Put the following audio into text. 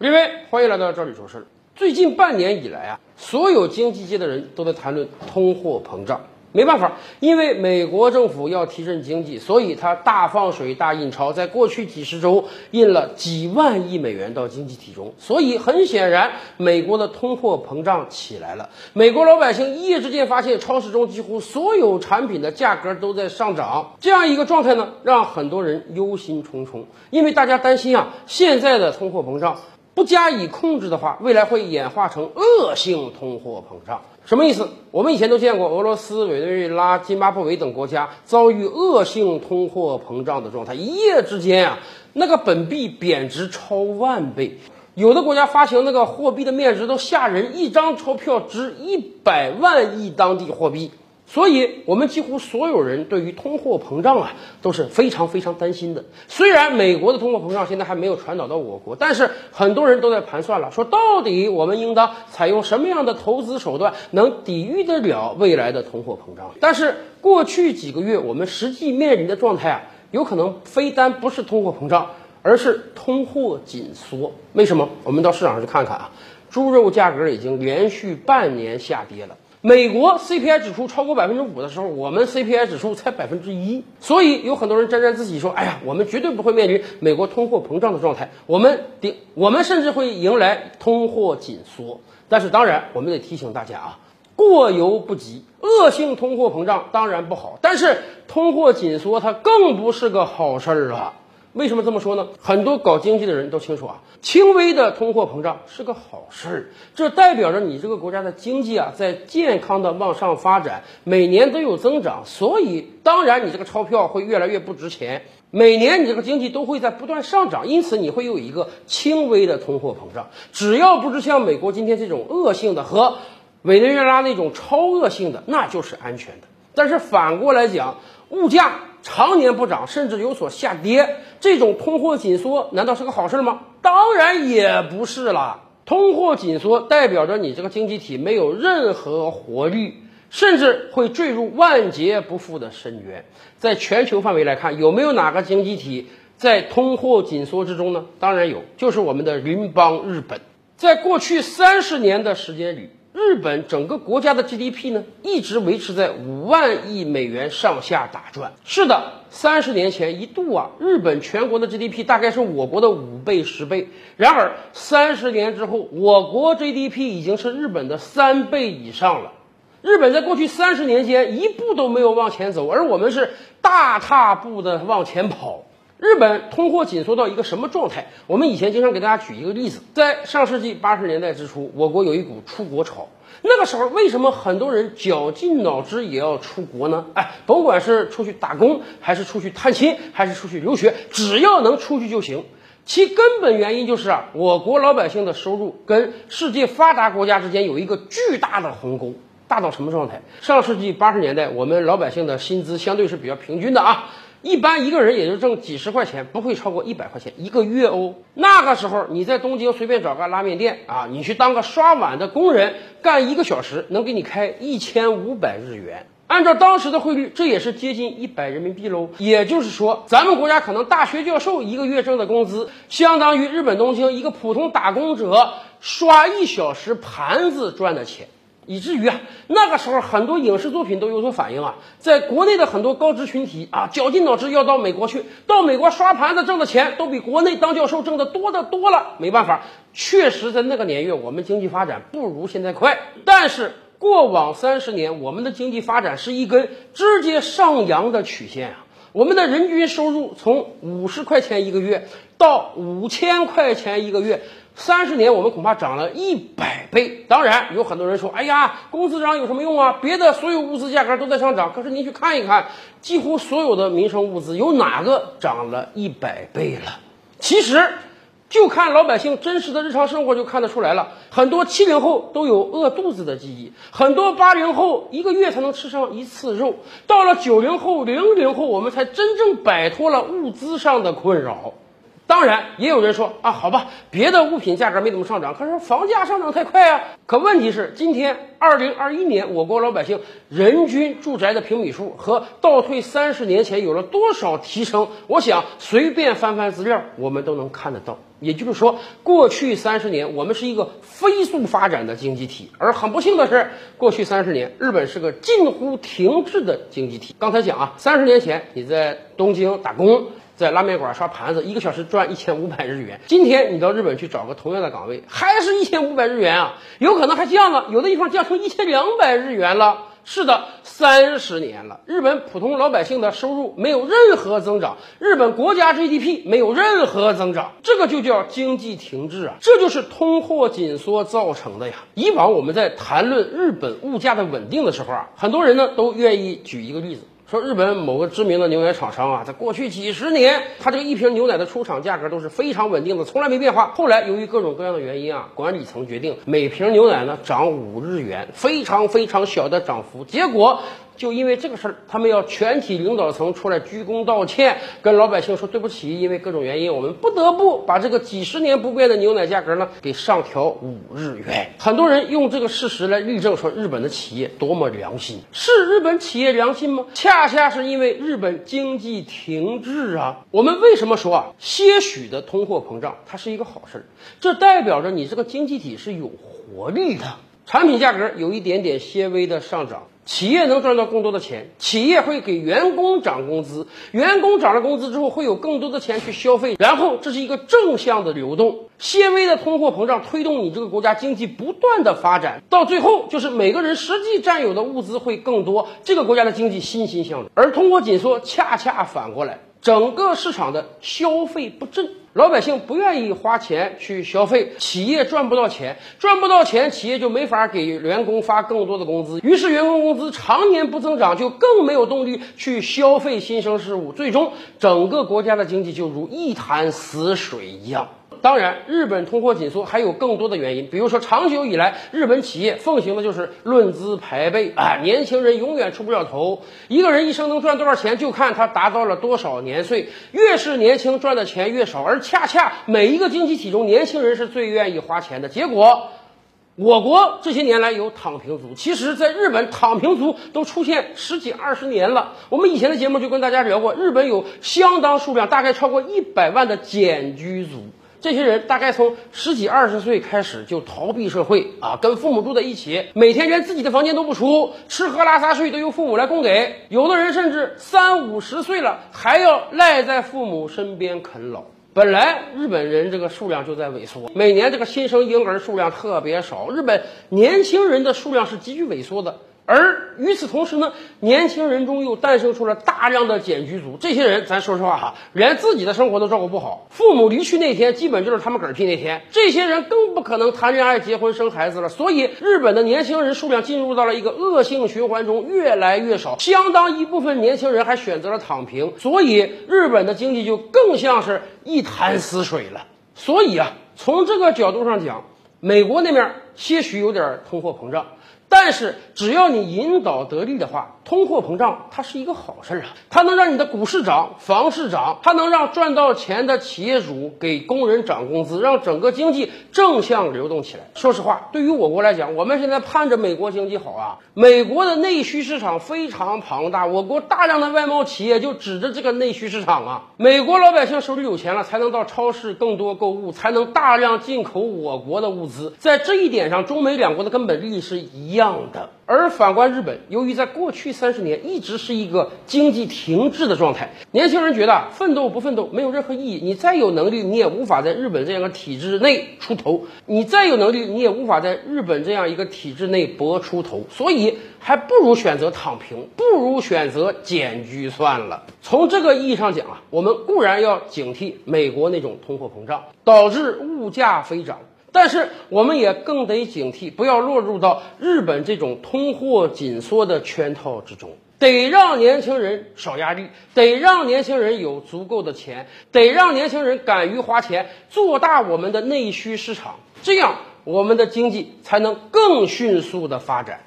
李威，欢迎来到这里说事儿。最近半年以来啊，所有经济界的人都在谈论通货膨胀。没办法，因为美国政府要提振经济，所以它大放水、大印钞，在过去几十周印了几万亿美元到经济体中。所以很显然，美国的通货膨胀起来了。美国老百姓一夜之间发现，超市中几乎所有产品的价格都在上涨。这样一个状态呢，让很多人忧心忡忡，因为大家担心啊，现在的通货膨胀。不加以控制的话，未来会演化成恶性通货膨胀。什么意思？我们以前都见过俄罗斯、委内瑞拉、津巴布韦等国家遭遇恶性通货膨胀的状态，一夜之间啊，那个本币贬值超万倍，有的国家发行那个货币的面值都吓人，一张钞票值一百万亿当地货币。所以，我们几乎所有人对于通货膨胀啊都是非常非常担心的。虽然美国的通货膨胀现在还没有传导到我国，但是很多人都在盘算了，说到底我们应当采用什么样的投资手段能抵御得了未来的通货膨胀？但是过去几个月我们实际面临的状态啊，有可能非单不是通货膨胀，而是通货紧缩。为什么？我们到市场上去看看啊，猪肉价格已经连续半年下跌了。美国 CPI 指数超过百分之五的时候，我们 CPI 指数才百分之一，所以有很多人沾沾自喜说：“哎呀，我们绝对不会面临美国通货膨胀的状态，我们顶，我们甚至会迎来通货紧缩。”但是当然，我们得提醒大家啊，过犹不及，恶性通货膨胀当然不好，但是通货紧缩它更不是个好事儿啊。为什么这么说呢？很多搞经济的人都清楚啊，轻微的通货膨胀是个好事儿，这代表着你这个国家的经济啊在健康的往上发展，每年都有增长，所以当然你这个钞票会越来越不值钱，每年你这个经济都会在不断上涨，因此你会有一个轻微的通货膨胀，只要不是像美国今天这种恶性的和委内瑞拉那种超恶性的，那就是安全的。但是反过来讲，物价。常年不涨，甚至有所下跌，这种通货紧缩难道是个好事吗？当然也不是了。通货紧缩代表着你这个经济体没有任何活力，甚至会坠入万劫不复的深渊。在全球范围来看，有没有哪个经济体在通货紧缩之中呢？当然有，就是我们的邻邦日本。在过去三十年的时间里。日本整个国家的 GDP 呢，一直维持在五万亿美元上下打转。是的，三十年前一度啊，日本全国的 GDP 大概是我国的五倍、十倍。然而三十年之后，我国 GDP 已经是日本的三倍以上了。日本在过去三十年间一步都没有往前走，而我们是大踏步的往前跑。日本通货紧缩到一个什么状态？我们以前经常给大家举一个例子，在上世纪八十年代之初，我国有一股出国潮。那个时候，为什么很多人绞尽脑汁也要出国呢？哎，甭管是出去打工，还是出去探亲，还是出去留学，只要能出去就行。其根本原因就是啊，我国老百姓的收入跟世界发达国家之间有一个巨大的鸿沟，大到什么状态？上世纪八十年代，我们老百姓的薪资相对是比较平均的啊。一般一个人也就挣几十块钱，不会超过一百块钱一个月哦。那个时候你在东京随便找个拉面店啊，你去当个刷碗的工人，干一个小时能给你开一千五百日元。按照当时的汇率，这也是接近一百人民币喽。也就是说，咱们国家可能大学教授一个月挣的工资，相当于日本东京一个普通打工者刷一小时盘子赚的钱。以至于啊，那个时候很多影视作品都有所反应啊，在国内的很多高知群体啊，绞尽脑汁要到美国去，到美国刷盘子挣的钱都比国内当教授挣的多的多了。没办法，确实在那个年月，我们经济发展不如现在快。但是过往三十年，我们的经济发展是一根直接上扬的曲线啊，我们的人均收入从五十块钱一个月到五千块钱一个月。三十年，我们恐怕涨了一百倍。当然，有很多人说：“哎呀，工资涨有什么用啊？别的所有物资价格都在上涨。”可是您去看一看，几乎所有的民生物资有哪个涨了一百倍了？其实，就看老百姓真实的日常生活就看得出来了。很多七零后都有饿肚子的记忆，很多八零后一个月才能吃上一次肉。到了九零后、零零后，我们才真正摆脱了物资上的困扰。当然，也有人说啊，好吧，别的物品价格没怎么上涨，可是房价上涨太快啊。可问题是，今天二零二一年，我国老百姓人均住宅的平米数和倒退三十年前有了多少提升？我想随便翻翻资料，我们都能看得到。也就是说，过去三十年，我们是一个飞速发展的经济体，而很不幸的是，过去三十年，日本是个近乎停滞的经济体。刚才讲啊，三十年前你在东京打工。在拉面馆刷盘子，一个小时赚一千五百日元。今天你到日本去找个同样的岗位，还是一千五百日元啊？有可能还降了，有的地方降成一千两百日元了。是的，三十年了，日本普通老百姓的收入没有任何增长，日本国家 GDP 没有任何增长，这个就叫经济停滞啊！这就是通货紧缩造成的呀。以往我们在谈论日本物价的稳定的时候啊，很多人呢都愿意举一个例子。说日本某个知名的牛奶厂商啊，在过去几十年，它这个一瓶牛奶的出厂价格都是非常稳定的，从来没变化。后来由于各种各样的原因啊，管理层决定每瓶牛奶呢涨五日元，非常非常小的涨幅。结果。就因为这个事儿，他们要全体领导层出来鞠躬道歉，跟老百姓说对不起，因为各种原因，我们不得不把这个几十年不变的牛奶价格呢给上调五日元。很多人用这个事实来例证，说日本的企业多么良心，是日本企业良心吗？恰恰是因为日本经济停滞啊。我们为什么说啊，些许的通货膨胀它是一个好事儿？这代表着你这个经济体是有活力的，产品价格有一点点些微的上涨。企业能赚到更多的钱，企业会给员工涨工资，员工涨了工资之后会有更多的钱去消费，然后这是一个正向的流动。些微的通货膨胀推动你这个国家经济不断的发展，到最后就是每个人实际占有的物资会更多，这个国家的经济欣欣向荣。而通货紧缩恰恰反过来。整个市场的消费不振，老百姓不愿意花钱去消费，企业赚不到钱，赚不到钱，企业就没法给员工发更多的工资，于是员工工资常年不增长，就更没有动力去消费新生事物，最终整个国家的经济就如一潭死水一样。当然，日本通货紧缩还有更多的原因，比如说，长久以来，日本企业奉行的就是论资排辈啊，年轻人永远出不了头。一个人一生能赚多少钱，就看他达到了多少年岁。越是年轻，赚的钱越少，而恰恰每一个经济体中，年轻人是最愿意花钱的。结果，我国这些年来有躺平族，其实在日本，躺平族都出现十几二十年了。我们以前的节目就跟大家聊过，日本有相当数量，大概超过一百万的简居族。这些人大概从十几二十岁开始就逃避社会啊，跟父母住在一起，每天连自己的房间都不出，吃喝拉撒睡都由父母来供给。有的人甚至三五十岁了还要赖在父母身边啃老。本来日本人这个数量就在萎缩，每年这个新生婴儿数量特别少，日本年轻人的数量是急剧萎缩的。而与此同时呢，年轻人中又诞生出了大量的简居族。这些人，咱说实话哈，连自己的生活都照顾不好，父母离去那天，基本就是他们嗝屁那天。这些人更不可能谈恋爱、结婚、生孩子了。所以，日本的年轻人数量进入到了一个恶性循环中，越来越少。相当一部分年轻人还选择了躺平，所以日本的经济就更像是一潭死水了。所以啊，从这个角度上讲，美国那面些许有点通货膨胀。但是只要你引导得力的话，通货膨胀它是一个好事儿啊，它能让你的股市涨，房市涨，它能让赚到钱的企业主给工人涨工资，让整个经济正向流动起来。说实话，对于我国来讲，我们现在盼着美国经济好啊，美国的内需市场非常庞大，我国大量的外贸企业就指着这个内需市场啊。美国老百姓手里有钱了，才能到超市更多购物，才能大量进口我国的物资。在这一点上，中美两国的根本利益是一。样的，而反观日本，由于在过去三十年一直是一个经济停滞的状态，年轻人觉得奋斗不奋斗没有任何意义。你再有能力，你也无法在日本这样的体制内出头；你再有能力，你也无法在日本这样一个体制内搏出头。所以，还不如选择躺平，不如选择减居算了。从这个意义上讲啊，我们固然要警惕美国那种通货膨胀导致物价飞涨。但是我们也更得警惕，不要落入到日本这种通货紧缩的圈套之中。得让年轻人少压力，得让年轻人有足够的钱，得让年轻人敢于花钱，做大我们的内需市场，这样我们的经济才能更迅速的发展。